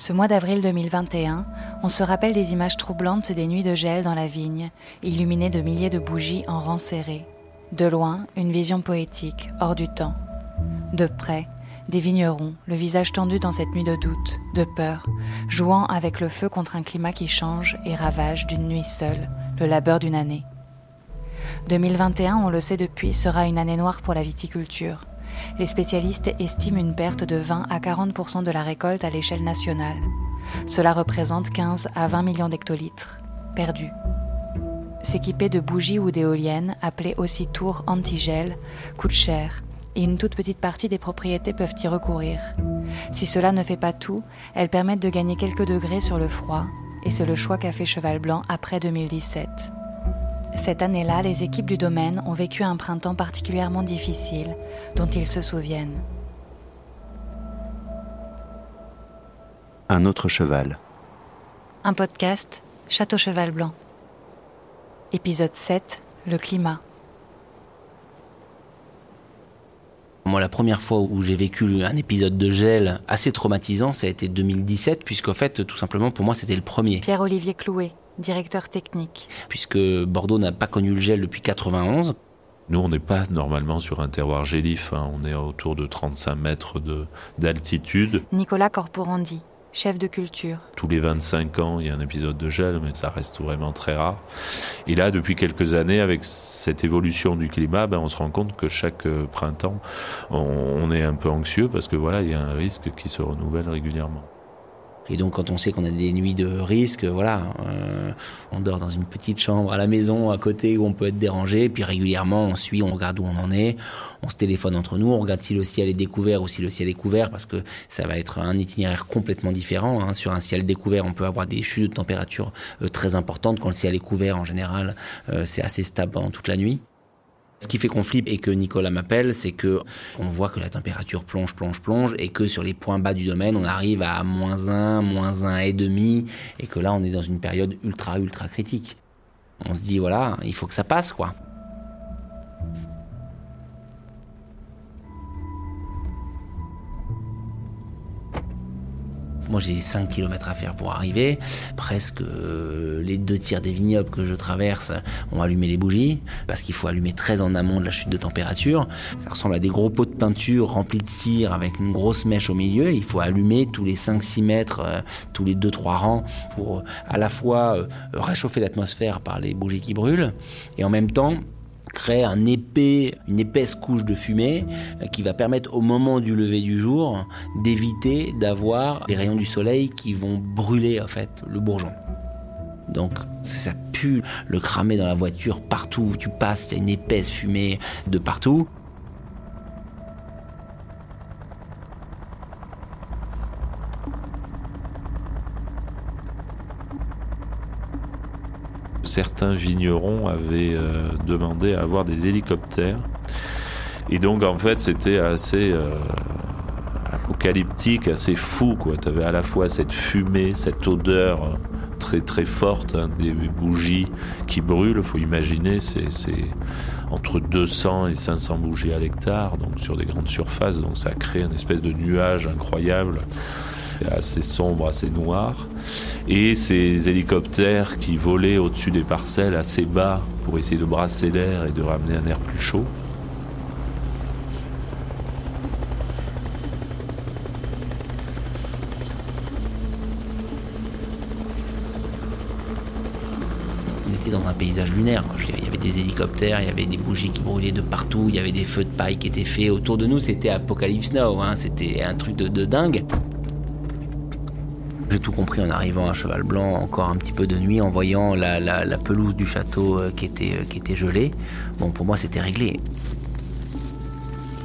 Ce mois d'avril 2021, on se rappelle des images troublantes des nuits de gel dans la vigne, illuminées de milliers de bougies en rangs serrés. De loin, une vision poétique, hors du temps. De près, des vignerons, le visage tendu dans cette nuit de doute, de peur, jouant avec le feu contre un climat qui change et ravage d'une nuit seule, le labeur d'une année. 2021, on le sait depuis, sera une année noire pour la viticulture. Les spécialistes estiment une perte de 20 à 40% de la récolte à l'échelle nationale. Cela représente 15 à 20 millions d'hectolitres perdus. S'équiper de bougies ou d'éoliennes, appelées aussi tours anti-gel, coûte cher et une toute petite partie des propriétés peuvent y recourir. Si cela ne fait pas tout, elles permettent de gagner quelques degrés sur le froid, et c'est le choix qu'a fait Cheval Blanc après 2017. Cette année-là, les équipes du domaine ont vécu un printemps particulièrement difficile, dont ils se souviennent. Un autre cheval. Un podcast, Château Cheval Blanc. Épisode 7, le climat. Moi, la première fois où j'ai vécu un épisode de gel assez traumatisant, ça a été 2017, puisqu'en fait, tout simplement, pour moi, c'était le premier. Pierre-Olivier Clouet, directeur technique. Puisque Bordeaux n'a pas connu le gel depuis 91. Nous, on n'est pas normalement sur un terroir gélif, hein. on est autour de 35 mètres d'altitude. Nicolas Corporandi, chef de culture. Tous les 25 ans, il y a un épisode de gel, mais ça reste vraiment très rare. Et là, depuis quelques années, avec cette évolution du climat, ben, on se rend compte que chaque euh, printemps, on, est un peu anxieux parce que voilà, il y a un risque qui se renouvelle régulièrement. Et donc, quand on sait qu'on a des nuits de risque, voilà, euh, on dort dans une petite chambre à la maison à côté où on peut être dérangé. Puis régulièrement, on suit, on regarde où on en est, on se téléphone entre nous, on regarde si le ciel est découvert ou si le ciel est couvert, parce que ça va être un itinéraire complètement différent. Hein. Sur un ciel découvert, on peut avoir des chutes de température euh, très importantes. Quand le ciel est couvert, en général, euh, c'est assez stable pendant toute la nuit. Ce qui fait qu'on flippe et que Nicolas m'appelle, c'est que on voit que la température plonge, plonge, plonge et que sur les points bas du domaine, on arrive à moins 1, moins 1 et demi et que là, on est dans une période ultra, ultra critique. On se dit, voilà, il faut que ça passe, quoi. Moi, j'ai 5 km à faire pour arriver. Presque euh, les deux tiers des vignobles que je traverse ont allumé les bougies, parce qu'il faut allumer très en amont de la chute de température. Ça ressemble à des gros pots de peinture remplis de cire avec une grosse mèche au milieu. Il faut allumer tous les 5-6 mètres, euh, tous les 2-3 rangs, pour euh, à la fois réchauffer l'atmosphère par les bougies qui brûlent, et en même temps crée un épais, une épaisse couche de fumée euh, qui va permettre au moment du lever du jour d'éviter d'avoir les rayons du soleil qui vont brûler en fait le bourgeon. Donc ça pue le cramer dans la voiture partout où tu passes, il y a une épaisse fumée de partout. Certains vignerons avaient euh, demandé à avoir des hélicoptères. Et donc, en fait, c'était assez euh, apocalyptique, assez fou. Tu avais à la fois cette fumée, cette odeur euh, très très forte hein, des bougies qui brûlent. Faut imaginer, c'est entre 200 et 500 bougies à l'hectare, donc sur des grandes surfaces. Donc ça crée une espèce de nuage incroyable assez sombre, assez noir. Et ces hélicoptères qui volaient au-dessus des parcelles assez bas pour essayer de brasser l'air et de ramener un air plus chaud. On était dans un paysage lunaire. il y avait des hélicoptères, il y avait des bougies qui brûlaient de partout, il y avait des feux de paille qui étaient faits autour de nous. C'était Apocalypse Now, hein. c'était un truc de, de dingue. J'ai tout compris en arrivant à Cheval Blanc, encore un petit peu de nuit, en voyant la, pelouse du château euh, qui était, euh, qui était gelée. Bon, pour moi, c'était réglé.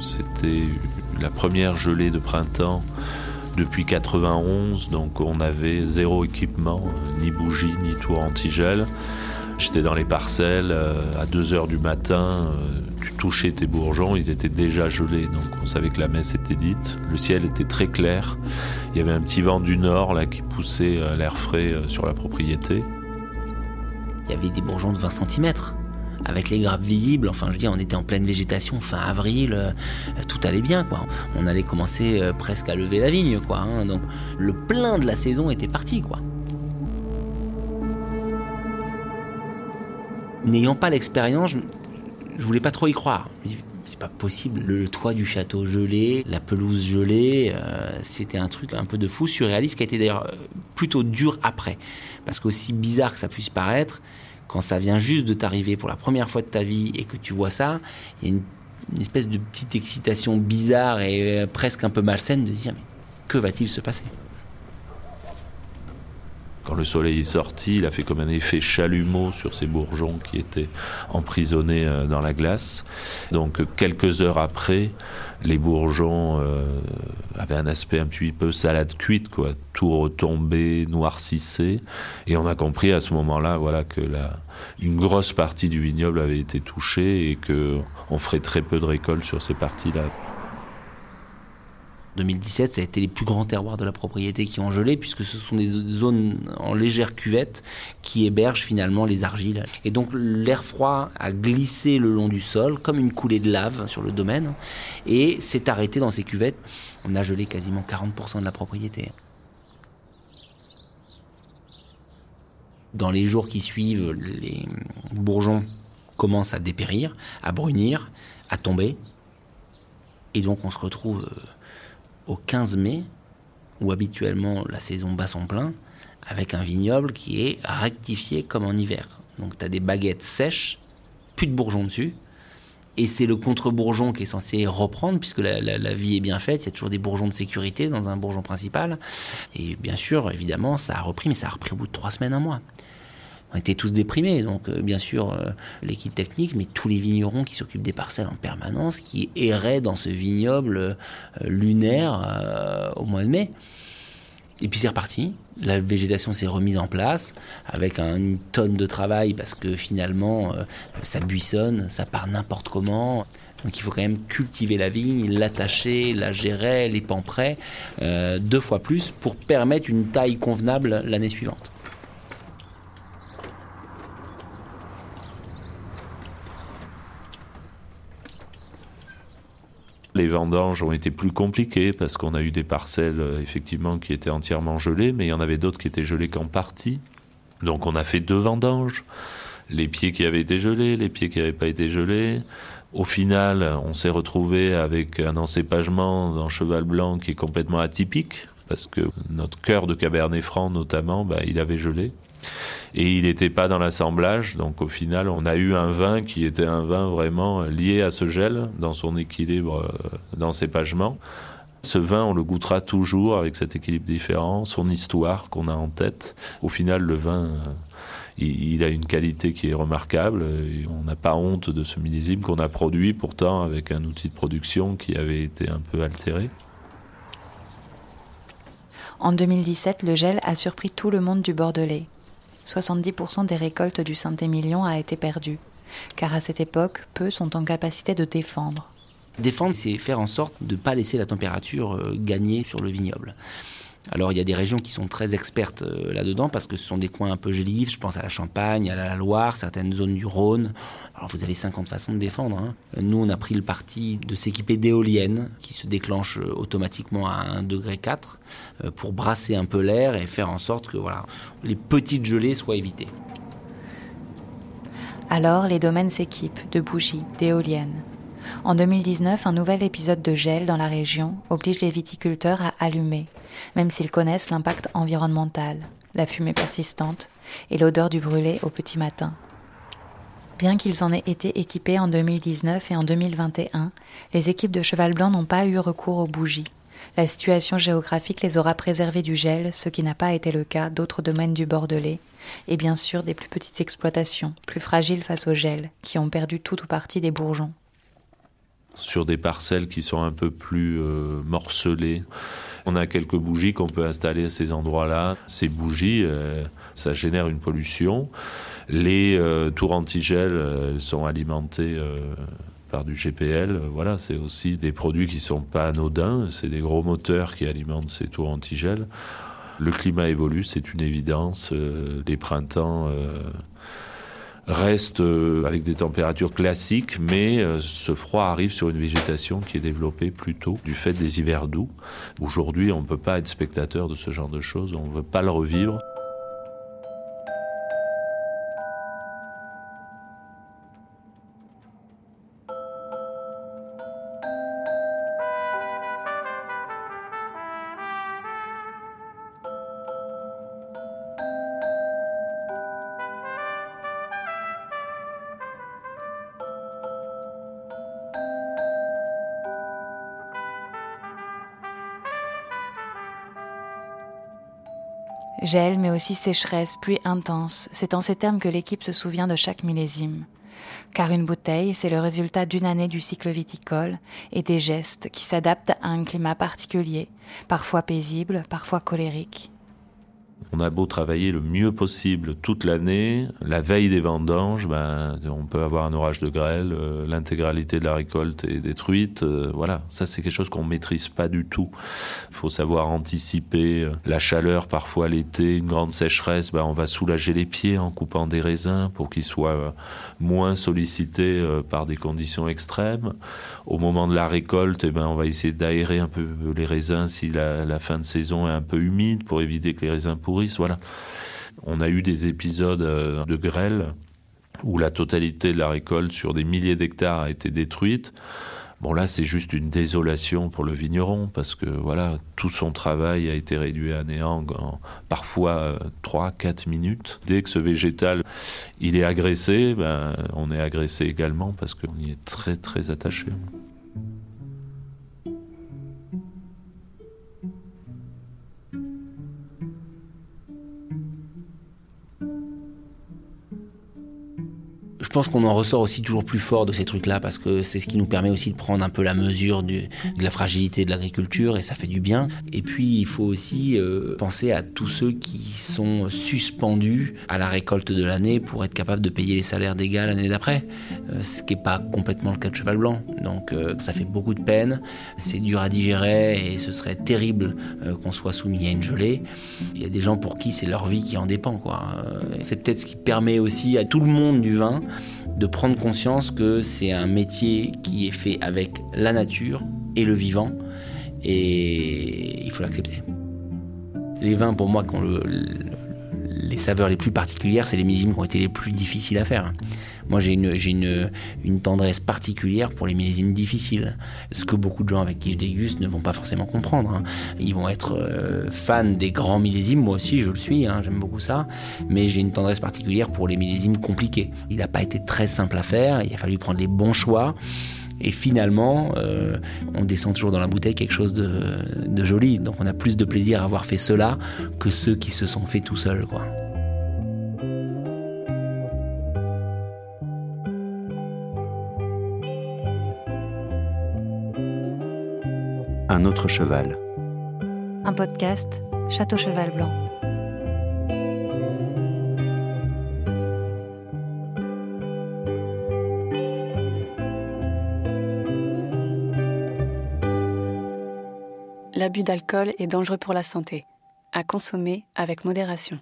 C'était la première gelée de printemps depuis 91, donc on avait zéro équipement, euh, ni bougie, ni tour anti-gel. J'étais dans les parcelles à 2 h du matin, tu touchais tes bourgeons, ils étaient déjà gelés, donc on savait que la messe était dite. Le ciel était très clair. Il y avait un petit vent du nord là qui poussait euh, l'air frais euh, sur la propriété. Il y avait des bourgeons de 20 cm. avec les grappes visibles. Enfin, je veux on était en pleine végétation fin avril, euh, tout allait bien, quoi. On allait commencer euh, presque à lever la vigne, quoi. Hein. donc, le plein de la saison était parti, quoi. N'ayant pas l'expérience, je, je voulais pas trop y croire c'est pas possible. Le toit du château gelé, la pelouse gelée, euh, c'était un truc un peu de fou, surréaliste, qui a été d'ailleurs euh, plutôt dur après. Parce qu'aussi bizarre que ça puisse paraître, quand ça vient juste de t'arriver pour la première fois de ta vie et que tu vois ça, il y a une, espèce de petite excitation bizarre et euh, presque un peu malsaine de dire mais que va-t-il se passer? Quand le soleil est sorti, il a fait comme un effet chalumeau sur ces bourgeons qui étaient emprisonnés euh, dans la glace. Donc quelques heures après, les bourgeons euh, avaient un aspect un petit peu salade cuite, quoi. Tout retombé, noircissé. Et on a compris à ce moment-là, voilà, que une grosse partie du vignoble avait été touchée et que on ferait très peu de récoltes sur ces parties-là. 2017, ça a été les plus grands terroirs de la propriété qui ont gelé, puisque ce sont des zones en légère cuvette qui hébergent finalement les argiles. Et donc l'air froid a glissé le long du sol, comme une coulée de lave sur le domaine, et s'est arrêté dans ces cuvettes. On a gelé quasiment 40% de la propriété. Dans les jours qui suivent, les bourgeons commencent à dépérir, à brunir, à tomber. Et donc on se retrouve euh, au 15 mai, où habituellement la saison bat son plein, avec un vignoble qui est rectifié comme en hiver. Donc tu as des baguettes sèches, plus de bourgeons dessus, et c'est le contre-bourgeon qui est censé reprendre, puisque la, la, vie est bien faite, il y a toujours des bourgeons de sécurité dans un bourgeon principal. Et bien sûr, évidemment, ça a repris, mais ça a repris au bout de trois semaines, un mois on était tous déprimés. Donc, euh, bien sûr, euh, l'équipe technique, mais tous les vignerons qui s'occupent des parcelles en permanence, qui erraient dans ce vignoble euh, lunaire au mois de mai. Et puis c'est reparti. La végétation s'est remise en place avec une tonne de travail parce que finalement ça buissonne, ça part n'importe comment. Donc il faut quand même cultiver la vigne, l'attacher, la gérer, les prêts, deux fois plus pour permettre une taille convenable l'année suivante. Les vendanges ont été plus compliquées parce qu'on a eu des parcelles euh, effectivement qui étaient entièrement gelées, mais il y en avait d'autres qui étaient gelées qu'en partie. Donc on a fait deux vendanges, les pieds qui avaient été gelés, les pieds qui n'avaient pas été gelés. Au final, on s'est retrouvé avec un encépagement dans cheval blanc qui est complètement atypique parce que notre cœur de Cabernet Franc notamment, bah, il avait gelé et il n'était pas dans l'assemblage. Donc au final, on a eu un vin qui était un vin vraiment lié à ce gel dans son équilibre euh, d'encépagement. Ce vin, on le goûtera toujours avec cet équilibre différent, son histoire qu'on a en tête. Au final, le vin, euh, il, a une qualité qui est remarquable. On n'a pas honte de ce millésime qu'on a produit pourtant avec un outil de production qui avait été un peu altéré. En 2017, le gel a surpris tout le monde du Bordelais. 70% des récoltes du Saint-Émilion a été perdu, car à cette époque, peu sont en capacité de défendre. Défendre, c'est faire en sorte de ne pas laisser la température euh, gagner sur le vignoble. Alors il y a des régions qui sont très expertes euh, là-dedans parce que ce sont des coins un peu gelifs, je pense à la Champagne, à la Loire, certaines zones du Rhône. Alors vous avez 50 façons de défendre. Hein. Nous on a pris le parti de s'équiper d'éoliennes qui se déclenchent euh, automatiquement à 1 degré 4 euh, pour brasser un peu l'air et faire en sorte que voilà, les petites gelées soient évitées. Alors les domaines s'équipent de bougies, d'éoliennes. En 2019, un nouvel épisode de gel dans la région oblige les viticulteurs à allumer, même s'ils connaissent l'impact environnemental, la fumée persistante et l'odeur du brûlé au petit matin. Bien qu'ils en aient été équipés en 2019 et en 2021, les équipes de Cheval Blanc n'ont pas eu recours aux bougies. La situation géographique les aura préservés du gel, ce qui n'a pas été le cas d'autres domaines du Bordelais, et bien sûr des plus petites exploitations, plus fragiles face au gel, qui ont perdu tout ou partie des bourgeons sur des parcelles qui sont un peu plus euh, morcelées. On a quelques bougies qu'on peut installer à ces endroits-là. Ces bougies, euh, ça génère une pollution. Les euh, tours antigel sont alimentées par du GPL. Voilà, c'est aussi des produits qui sont pas anodins. C'est des gros moteurs qui alimentent ces tours antigel. Le climat évolue, c'est une évidence. les printemps reste euh, avec des températures classiques, mais euh, ce froid arrive sur une végétation qui est développée plutôt du fait des hivers doux. Aujourd'hui, on ne peut pas être spectateur de ce genre de choses, on ne veut pas le revivre. Gel, mais aussi sécheresse, pluie intense, c'est en ces termes que l'équipe se souvient de chaque millésime. Car une bouteille, c'est le résultat d'une année du cycle viticole et des gestes qui s'adaptent à un climat particulier, parfois paisible, parfois colérique. On a beau travailler le mieux possible toute l'année, la veille des vendanges, ben, on peut avoir un orage de grêle, euh, l'intégralité de la récolte est détruite. Euh, voilà, ça c'est quelque chose qu'on maîtrise pas du tout. Il faut savoir anticiper euh, la chaleur parfois l'été, une grande sécheresse, ben, on va soulager les pieds en coupant des raisins pour qu'ils soient moins sollicités par des conditions extrêmes. Au moment de la récolte, eh ben, on va essayer d'aérer un peu les raisins si la, la fin de saison est un peu humide pour éviter que les raisins Voilà. On a eu des épisodes euh, de grêle où la totalité de la récolte sur des milliers d'hectares a été détruite. Bon là, c'est juste une désolation pour le vigneron parce que voilà, tout son travail a été réduit à néant en parfois 3-4 euh, minutes. Dès que ce végétal il est agressé, ben, on est agressé également parce qu'on y est très très attaché. Pense qu'on en ressort aussi toujours plus fort de ces trucs-là parce que c'est ce qui nous permet aussi de prendre un peu la mesure de la fragilité de l'agriculture et ça fait du bien. Et puis il faut aussi euh, penser à tous ceux qui sont suspendus à la récolte de l'année pour être capables de payer les salaires d'égal l'année d'après, euh, ce qui n'est pas complètement le cas de Cheval Blanc. Donc euh, ça fait beaucoup de peine, c'est dur à digérer et ce serait terrible qu'on soit soumis à une gelée. Il y a des gens pour qui c'est leur vie qui en dépend. Quoi. C'est peut-être ce qui permet aussi à tout le monde du vin de prendre conscience que c'est un métier qui est fait avec la nature et le vivant, et il faut l'accepter. Les vins, pour moi, quand le, les saveurs les plus particulières, c'est les millésimes qui ont été les plus difficiles à faire. Moi, j'ai une, tendresse particulière pour les millésimes difficiles. Ce que beaucoup de gens avec qui je déguste ne vont pas forcément comprendre. Hein. Ils vont être euh, fans des grands millésimes. Moi aussi, je le suis. Hein, J'aime beaucoup ça. Mais j'ai une tendresse particulière pour les millésimes compliqués. Il n'a pas été très simple à faire. Il a fallu prendre les bons choix. Et finalement, euh, on descend toujours dans la bouteille quelque chose de, joli. Donc on a plus de plaisir à avoir fait cela que ceux qui se sont faits tout seuls. Un autre cheval. Un podcast Château Cheval Blanc. L'abus d'alcool est dangereux pour la santé. À consommer avec modération.